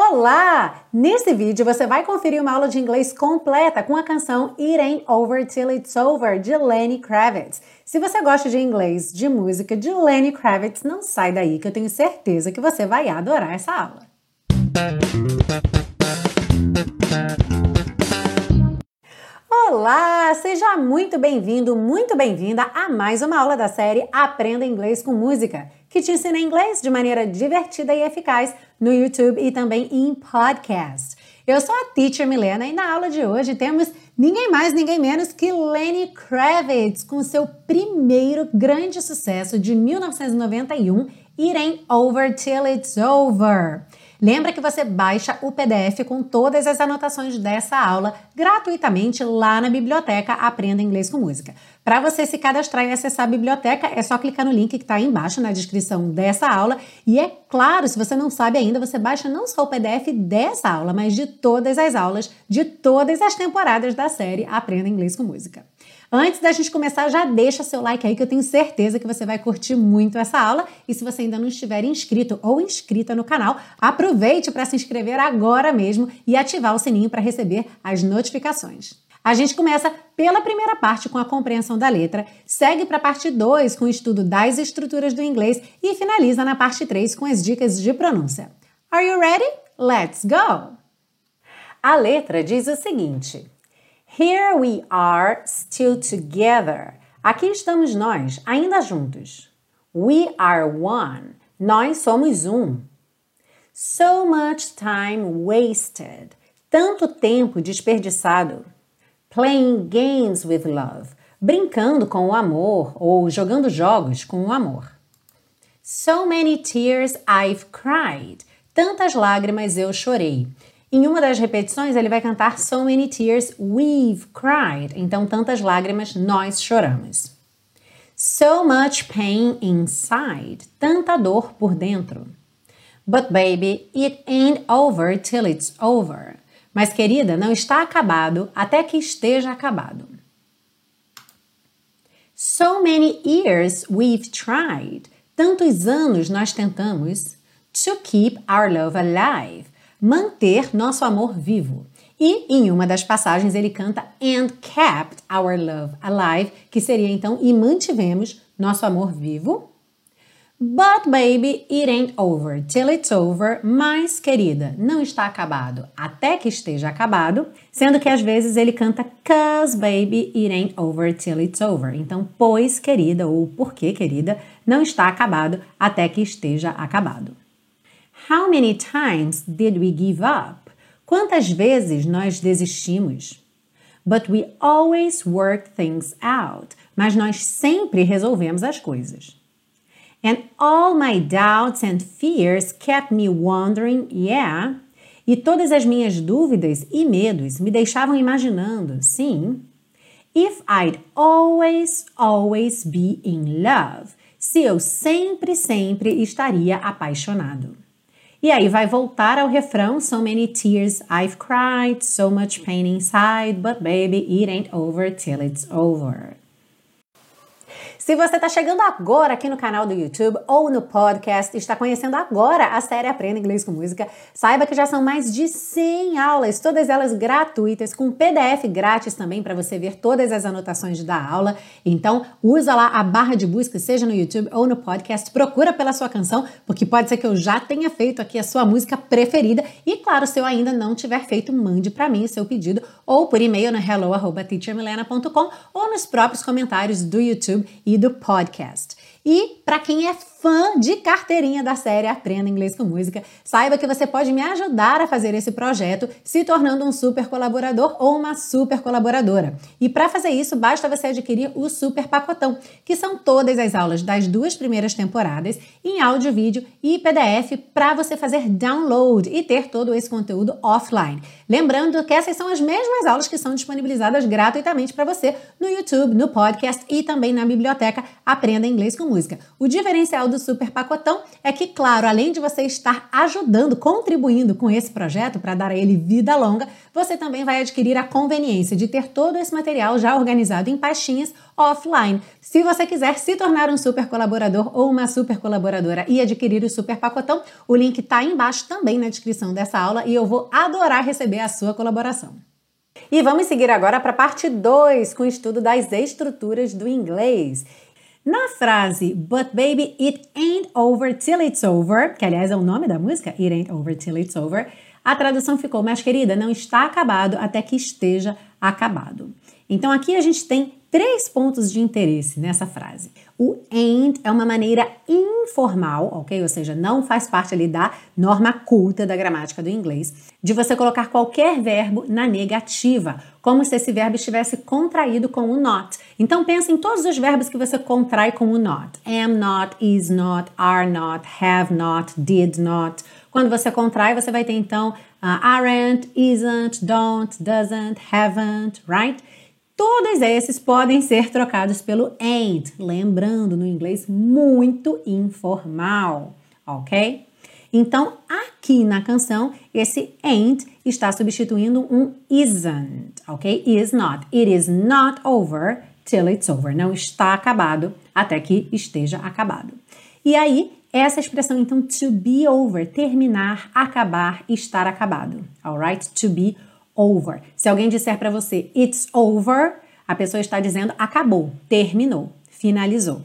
Olá! Nesse vídeo você vai conferir uma aula de inglês completa com a canção It Ain't Over Till It's Over de Lenny Kravitz. Se você gosta de inglês, de música de Lenny Kravitz, não sai daí que eu tenho certeza que você vai adorar essa aula. Olá, seja muito bem-vindo, muito bem-vinda a mais uma aula da série Aprenda Inglês com Música, que te ensina inglês de maneira divertida e eficaz no YouTube e também em podcast. Eu sou a Teacher Milena e na aula de hoje temos ninguém mais, ninguém menos que Lenny Kravitz com seu primeiro grande sucesso de 1991, It Ain't Over Till It's Over. Lembra que você baixa o PDF com todas as anotações dessa aula gratuitamente lá na biblioteca Aprenda Inglês com Música. Para você se cadastrar e acessar a biblioteca, é só clicar no link que está aí embaixo na descrição dessa aula. E é claro, se você não sabe ainda, você baixa não só o PDF dessa aula, mas de todas as aulas de todas as temporadas da série Aprenda Inglês com Música. Antes da gente começar, já deixa seu like aí que eu tenho certeza que você vai curtir muito essa aula. E se você ainda não estiver inscrito ou inscrita no canal, aproveite para se inscrever agora mesmo e ativar o sininho para receber as notificações. A gente começa pela primeira parte com a compreensão da letra, segue para a parte 2 com o estudo das estruturas do inglês e finaliza na parte 3 com as dicas de pronúncia. Are you ready? Let's go! A letra diz o seguinte: Here we are still together. Aqui estamos nós, ainda juntos. We are one. Nós somos um. So much time wasted. Tanto tempo desperdiçado. Playing games with love. Brincando com o amor ou jogando jogos com o amor. So many tears I've cried. Tantas lágrimas eu chorei. Em uma das repetições, ele vai cantar So many tears we've cried. Então, tantas lágrimas nós choramos. So much pain inside. Tanta dor por dentro. But baby, it ain't over till it's over. Mas querida, não está acabado até que esteja acabado. So many years we've tried. Tantos anos nós tentamos to keep our love alive manter nosso amor vivo. E em uma das passagens ele canta And kept our love alive, que seria então e mantivemos nosso amor vivo. But baby, it ain't over till it's over. Mas querida, não está acabado até que esteja acabado, sendo que às vezes ele canta cause baby, it ain't over till it's over. Então, pois querida ou porque querida, não está acabado até que esteja acabado. How many times did we give up? Quantas vezes nós desistimos? But we always work things out. Mas nós sempre resolvemos as coisas. And all my doubts and fears kept me wondering, yeah. E todas as minhas dúvidas e medos me deixavam imaginando, sim. If I'd always, always be in love. Se eu sempre, sempre estaria apaixonado. E aí vai voltar ao refrão: So many tears I've cried, so much pain inside, but baby, it ain't over till it's over. Se você está chegando agora aqui no canal do YouTube ou no podcast, está conhecendo agora a série Aprenda Inglês com Música, saiba que já são mais de 100 aulas, todas elas gratuitas, com PDF grátis também para você ver todas as anotações da aula. Então, usa lá a barra de busca, seja no YouTube ou no podcast, procura pela sua canção, porque pode ser que eu já tenha feito aqui a sua música preferida. E claro, se eu ainda não tiver feito, mande para mim o seu pedido ou por e-mail no hello@teachermilena.com ou nos próprios comentários do YouTube e do podcast. E para quem é fã de carteirinha da série Aprenda Inglês com Música, saiba que você pode me ajudar a fazer esse projeto se tornando um super colaborador ou uma super colaboradora. E para fazer isso, basta você adquirir o Super Pacotão, que são todas as aulas das duas primeiras temporadas em áudio, vídeo e PDF para você fazer download e ter todo esse conteúdo offline. Lembrando que essas são as mesmas aulas que são disponibilizadas gratuitamente para você no YouTube, no podcast e também na biblioteca Aprenda Inglês com Música. O diferencial do Super Pacotão é que, claro, além de você estar ajudando, contribuindo com esse projeto para dar a ele vida longa, você também vai adquirir a conveniência de ter todo esse material já organizado em pastinhas offline. Se você quiser se tornar um super colaborador ou uma super colaboradora e adquirir o Super Pacotão, o link está embaixo também na descrição dessa aula e eu vou adorar receber a sua colaboração. E vamos seguir agora para a parte 2 com o estudo das estruturas do inglês. Na frase But baby, it ain't over till it's over, que aliás é o nome da música, It ain't over till it's over, a tradução ficou, mas querida, não está acabado até que esteja acabado. Então aqui a gente tem três pontos de interesse nessa frase. O ain't é uma maneira informal, ok? Ou seja, não faz parte ali da norma culta da gramática do inglês, de você colocar qualquer verbo na negativa, como se esse verbo estivesse contraído com o not. Então pensa em todos os verbos que você contrai com o not. Am not, is not, are not, have not, did not. Quando você contrai, você vai ter então uh, aren't, isn't, don't, doesn't, haven't, right? Todos esses podem ser trocados pelo ain't, lembrando no inglês muito informal, ok? Então, aqui na canção, esse ain't está substituindo um isn't, ok? Is not. It is not over till it's over. Não está acabado até que esteja acabado. E aí, essa expressão, então, to be over, terminar, acabar, estar acabado, alright? To be over. Se alguém disser para você it's over, a pessoa está dizendo acabou, terminou, finalizou.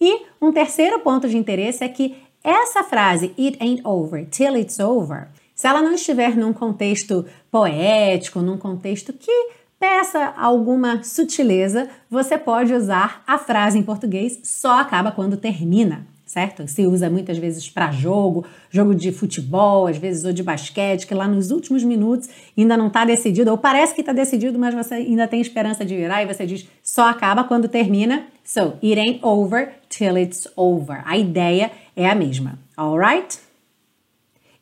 E um terceiro ponto de interesse é que essa frase it ain't over till it's over, se ela não estiver num contexto poético, num contexto que peça alguma sutileza, você pode usar a frase em português só acaba quando termina certo? Se usa muitas vezes para jogo, jogo de futebol, às vezes ou de basquete, que lá nos últimos minutos ainda não está decidido, ou parece que está decidido, mas você ainda tem esperança de virar e você diz só acaba quando termina. So, it ain't over till it's over. A ideia é a mesma, alright?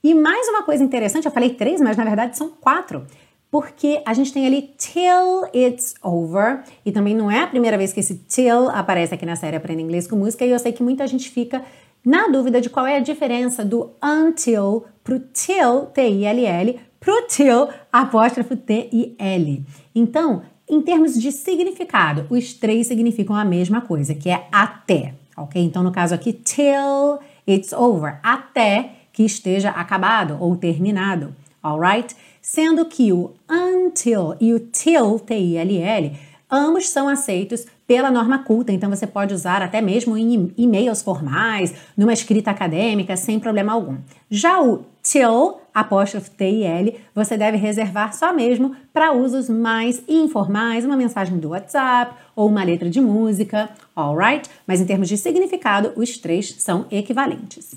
E mais uma coisa interessante, eu falei três, mas na verdade são quatro porque a gente tem ali till it's over, e também não é a primeira vez que esse till aparece aqui na série Aprenda Inglês com Música, e eu sei que muita gente fica na dúvida de qual é a diferença do until pro till, T-I-L-L, pro till, apóstrofo T-I-L. Então, em termos de significado, os três significam a mesma coisa, que é até, ok? Então, no caso aqui, till it's over, até que esteja acabado ou terminado, alright? Sendo que o until e o till, T-I-L-L, ambos são aceitos pela norma culta, então você pode usar até mesmo em e-mails formais, numa escrita acadêmica, sem problema algum. Já o till, apóstrofe T-I-L, você deve reservar só mesmo para usos mais informais, uma mensagem do WhatsApp ou uma letra de música, alright? Mas em termos de significado, os três são equivalentes.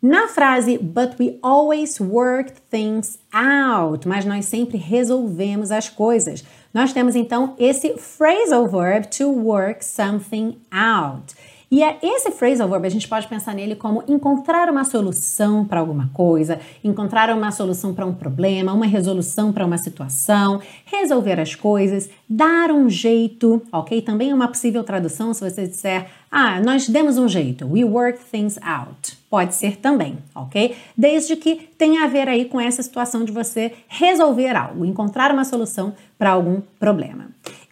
Na frase But we always work things out, mas nós sempre resolvemos as coisas. Nós temos então esse phrasal verb to work something out. E é esse phrasal verb, a gente pode pensar nele como encontrar uma solução para alguma coisa, encontrar uma solução para um problema, uma resolução para uma situação, resolver as coisas, dar um jeito, ok? Também é uma possível tradução se você disser, ah, nós demos um jeito, we work things out. Pode ser também, ok? Desde que tenha a ver aí com essa situação de você resolver algo, encontrar uma solução para algum problema.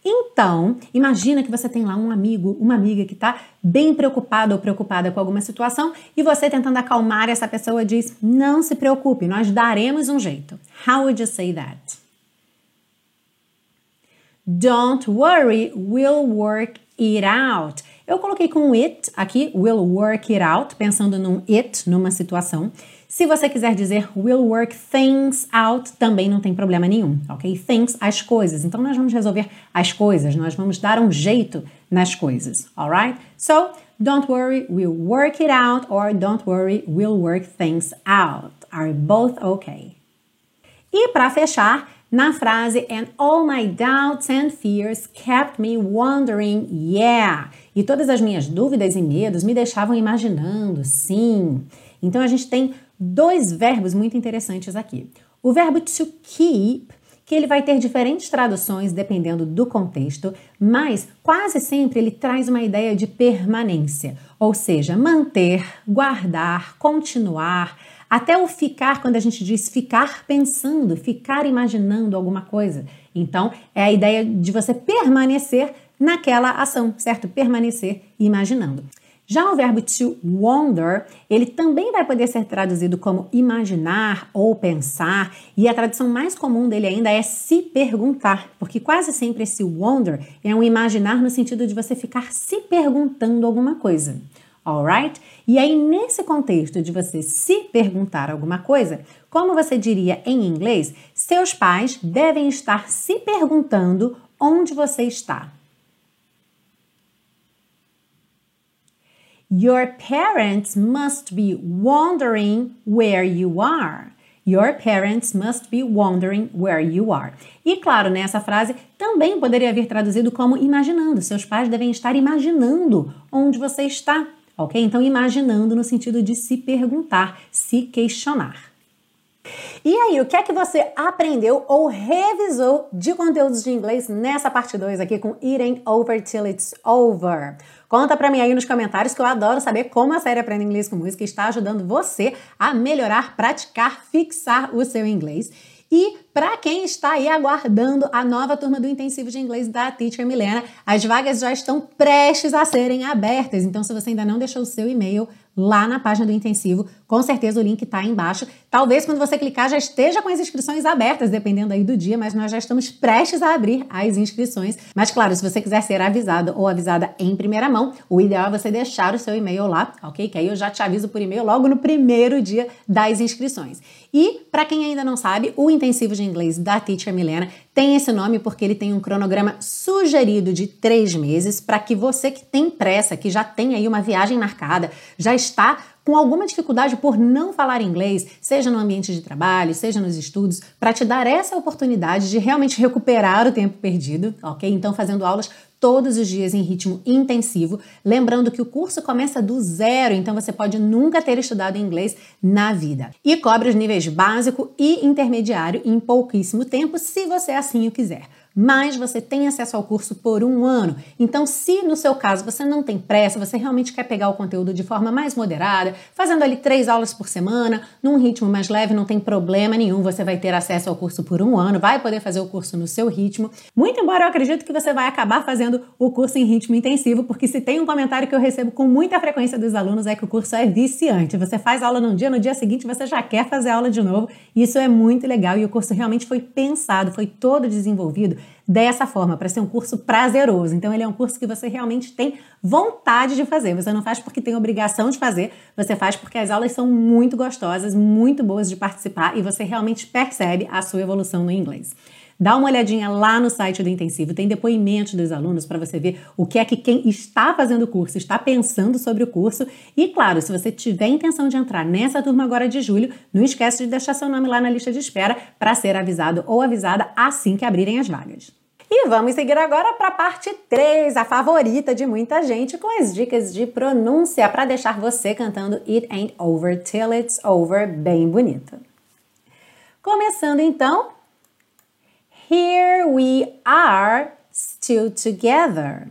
Então, imagina que você tem lá um amigo, uma amiga que está bem preocupada ou preocupada com alguma situação e você tentando acalmar essa pessoa diz: Não se preocupe, nós daremos um jeito. How would you say that? Don't worry, we'll work it out. Eu coloquei com it aqui, we'll work it out, pensando num it, numa situação. Se você quiser dizer we'll work things out, também não tem problema nenhum, ok? Things, as coisas. Então nós vamos resolver as coisas, nós vamos dar um jeito nas coisas, alright? So, don't worry, we'll work it out, or don't worry, we'll work things out. Are both okay? E para fechar, na frase And all my doubts and fears kept me wondering, yeah. E todas as minhas dúvidas e medos me deixavam imaginando, sim. Então a gente tem dois verbos muito interessantes aqui. O verbo to keep, que ele vai ter diferentes traduções dependendo do contexto, mas quase sempre ele traz uma ideia de permanência. ou seja, manter, guardar, continuar, até o ficar, quando a gente diz ficar pensando, ficar imaginando alguma coisa. Então, é a ideia de você permanecer naquela ação, certo? Permanecer imaginando. Já o verbo to wonder, ele também vai poder ser traduzido como imaginar ou pensar, e a tradução mais comum dele ainda é se perguntar, porque quase sempre esse wonder é um imaginar no sentido de você ficar se perguntando alguma coisa. Alright? E aí, nesse contexto de você se perguntar alguma coisa, como você diria em inglês, seus pais devem estar se perguntando onde você está. Your parents must be wondering where you are. Your parents must be wondering where you are. E claro, nessa frase também poderia vir traduzido como imaginando. Seus pais devem estar imaginando onde você está, ok? Então, imaginando no sentido de se perguntar, se questionar. E aí, o que é que você aprendeu ou revisou de conteúdos de inglês nessa parte 2 aqui com Ain't Over Till It's Over? Conta pra mim aí nos comentários que eu adoro saber como a série Aprenda Inglês com Música está ajudando você a melhorar, praticar, fixar o seu inglês. E para quem está aí aguardando a nova turma do intensivo de inglês da Teacher Milena, as vagas já estão prestes a serem abertas. Então, se você ainda não deixou o seu e-mail, lá na página do intensivo. Com certeza o link está aí embaixo. Talvez quando você clicar já esteja com as inscrições abertas, dependendo aí do dia, mas nós já estamos prestes a abrir as inscrições. Mas claro, se você quiser ser avisado ou avisada em primeira mão, o ideal é você deixar o seu e-mail lá, ok? Que aí eu já te aviso por e-mail logo no primeiro dia das inscrições. E para quem ainda não sabe, o intensivo de inglês da Teacher Milena tem esse nome porque ele tem um cronograma sugerido de três meses para que você que tem pressa, que já tem aí uma viagem marcada, já está com alguma dificuldade por não falar inglês, seja no ambiente de trabalho, seja nos estudos, para te dar essa oportunidade de realmente recuperar o tempo perdido, ok? Então, fazendo aulas todos os dias em ritmo intensivo. Lembrando que o curso começa do zero, então você pode nunca ter estudado inglês na vida. E cobre os níveis básico e intermediário em pouquíssimo tempo, se você assim o quiser mas você tem acesso ao curso por um ano. Então, se no seu caso você não tem pressa, você realmente quer pegar o conteúdo de forma mais moderada, fazendo ali três aulas por semana, num ritmo mais leve, não tem problema nenhum, você vai ter acesso ao curso por um ano, vai poder fazer o curso no seu ritmo. Muito embora eu acredito que você vai acabar fazendo o curso em ritmo intensivo, porque se tem um comentário que eu recebo com muita frequência dos alunos é que o curso é viciante. Você faz aula num dia, no dia seguinte você já quer fazer aula de novo. Isso é muito legal e o curso realmente foi pensado, foi todo desenvolvido dessa forma, para ser um curso prazeroso. Então, ele é um curso que você realmente tem vontade de fazer. Você não faz porque tem obrigação de fazer, você faz porque as aulas são muito gostosas, muito boas de participar e você realmente percebe a sua evolução no inglês. Dá uma olhadinha lá no site do Intensivo, tem depoimentos dos alunos para você ver o que é que quem está fazendo o curso está pensando sobre o curso. E claro, se você tiver intenção de entrar nessa turma agora de julho, não esquece de deixar seu nome lá na lista de espera para ser avisado ou avisada assim que abrirem as vagas. E vamos seguir agora para a parte 3, a favorita de muita gente, com as dicas de pronúncia para deixar você cantando It Ain't Over Till It's Over bem bonito. Começando então, Here we are still together.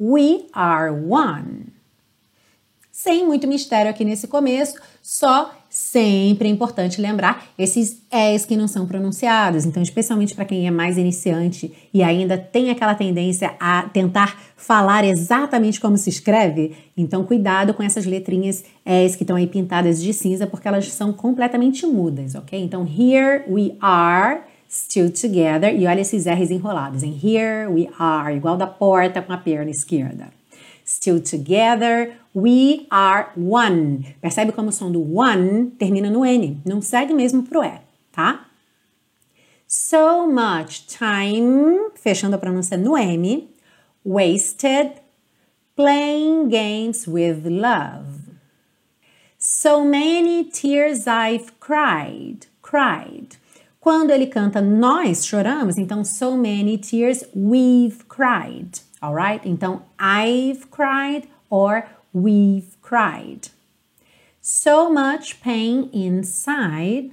We are one. Sem muito mistério aqui nesse começo, só sempre é importante lembrar esses és que não são pronunciados. Então, especialmente para quem é mais iniciante e ainda tem aquela tendência a tentar falar exatamente como se escreve, então cuidado com essas letrinhas és que estão aí pintadas de cinza, porque elas são completamente mudas, ok? Então, here we are still together. E olha esses R's enrolados. Em here we are, igual da porta com a perna esquerda. Still together, we are one. Percebe como o som do one termina no N, não segue mesmo pro E, tá? So much time, fechando a pronúncia no M, wasted playing games with love. So many tears I've cried, cried. Quando ele canta nós choramos, então so many tears we've cried, alright? Então I've cried or we've cried. So much pain inside,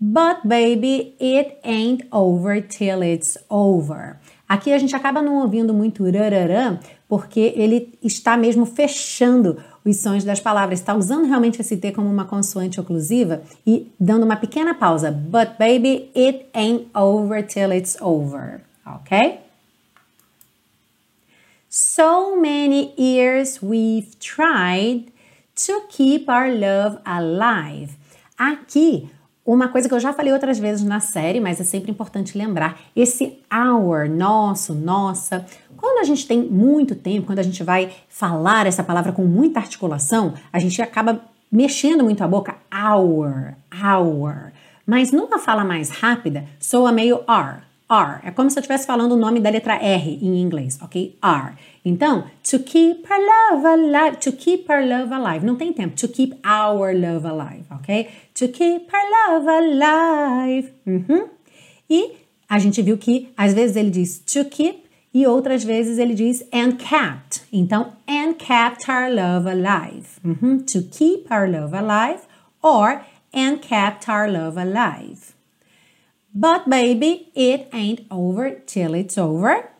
but baby, it ain't over till it's over. Aqui a gente acaba não ouvindo muito rararã, porque ele está mesmo fechando os sons das palavras, está usando realmente esse T como uma consoante oclusiva e dando uma pequena pausa. But baby, it ain't over till it's over. Ok? So many years we've tried to keep our love alive. Aqui, uma coisa que eu já falei outras vezes na série, mas é sempre importante lembrar: esse our, nosso, nossa. Quando a gente tem muito tempo, quando a gente vai falar essa palavra com muita articulação, a gente acaba mexendo muito a boca. Our, our. Mas numa fala mais rápida, soa meio are. R. É como se eu estivesse falando o nome da letra R em inglês, ok? R. Então, to keep our love alive, to keep our love alive. Não tem tempo. To keep our love alive, ok? To keep our love alive. Uhum. E a gente viu que às vezes ele diz to keep e outras vezes ele diz and kept. Então, and kept our love alive. Uhum. To keep our love alive or and kept our love alive. But baby, it ain't over till it's over.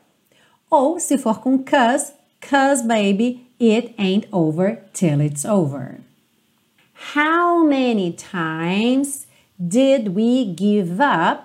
Ou se for com cuz, cuz baby, it ain't over till it's over. How many times did we give up,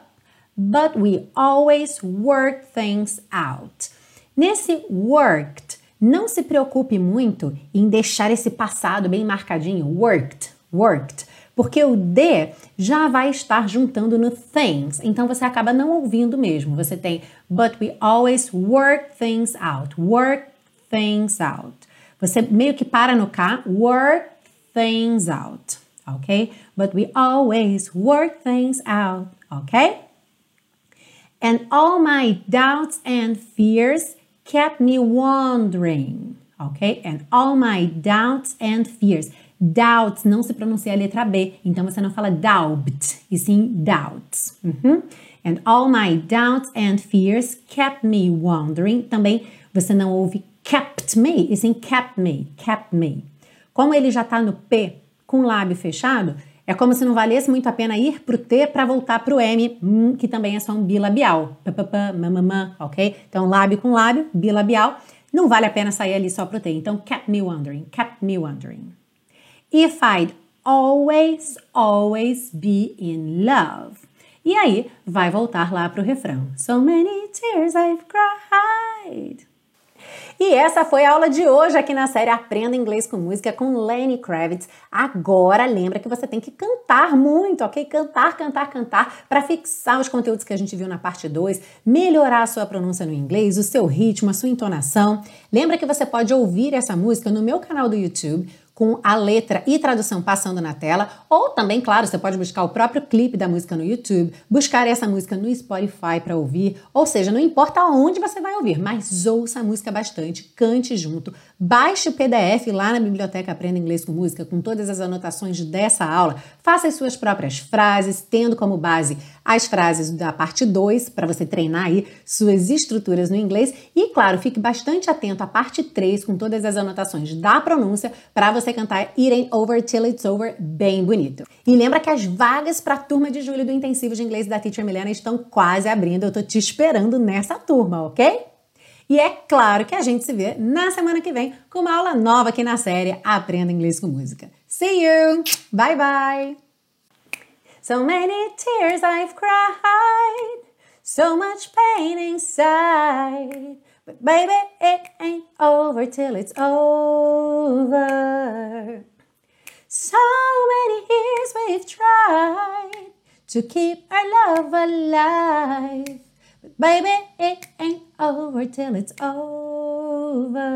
but we always work things out? Nesse worked, não se preocupe muito em deixar esse passado bem marcadinho. Worked, worked porque o D já vai estar juntando no things, então você acaba não ouvindo mesmo. Você tem but we always work things out, work things out. Você meio que para no K, work things out, ok? But we always work things out, ok? And all my doubts and fears kept me wondering, ok? And all my doubts and fears. Doubts não se pronuncia a letra B, então você não fala doubt, e sim doubts. Uhum. And all my doubts and fears kept me wondering. Também você não ouve kept me, e sim kept me, kept me. Como ele já está no P com o lábio fechado, é como se não valesse muito a pena ir para o T para voltar para o M, hum, que também é só um bilabial. Papapá, mamamã, ok? Então, lábio com lábio, bilabial. Não vale a pena sair ali só para o T. Então, kept me wondering, kept me wondering. If I'd always, always be in love. E aí vai voltar lá para o refrão. So many tears I've cried. E essa foi a aula de hoje aqui na série Aprenda Inglês com Música com Lenny Kravitz. Agora lembra que você tem que cantar muito, ok? Cantar, cantar, cantar para fixar os conteúdos que a gente viu na parte 2, melhorar a sua pronúncia no inglês, o seu ritmo, a sua entonação. Lembra que você pode ouvir essa música no meu canal do YouTube com a letra e tradução passando na tela, ou também, claro, você pode buscar o próprio clipe da música no YouTube, buscar essa música no Spotify para ouvir, ou seja, não importa onde você vai ouvir, mas ouça a música bastante, cante junto, baixe o PDF lá na biblioteca Aprenda Inglês com Música com todas as anotações dessa aula, faça as suas próprias frases, tendo como base as frases da parte 2 para você treinar aí suas estruturas no inglês e, claro, fique bastante atento à parte 3 com todas as anotações da pronúncia para você cantar It Ain't Over Till It's Over bem bonito. E lembra que as vagas para a turma de julho do intensivo de inglês da Teacher Milena estão quase abrindo. Eu tô te esperando nessa turma, ok? E é claro que a gente se vê na semana que vem com uma aula nova aqui na série Aprenda Inglês com Música. See you! Bye bye! So many tears I've cried, so much pain inside. But baby, it ain't over till it's over. So many years we've tried to keep our love alive. But baby, it ain't over till it's over.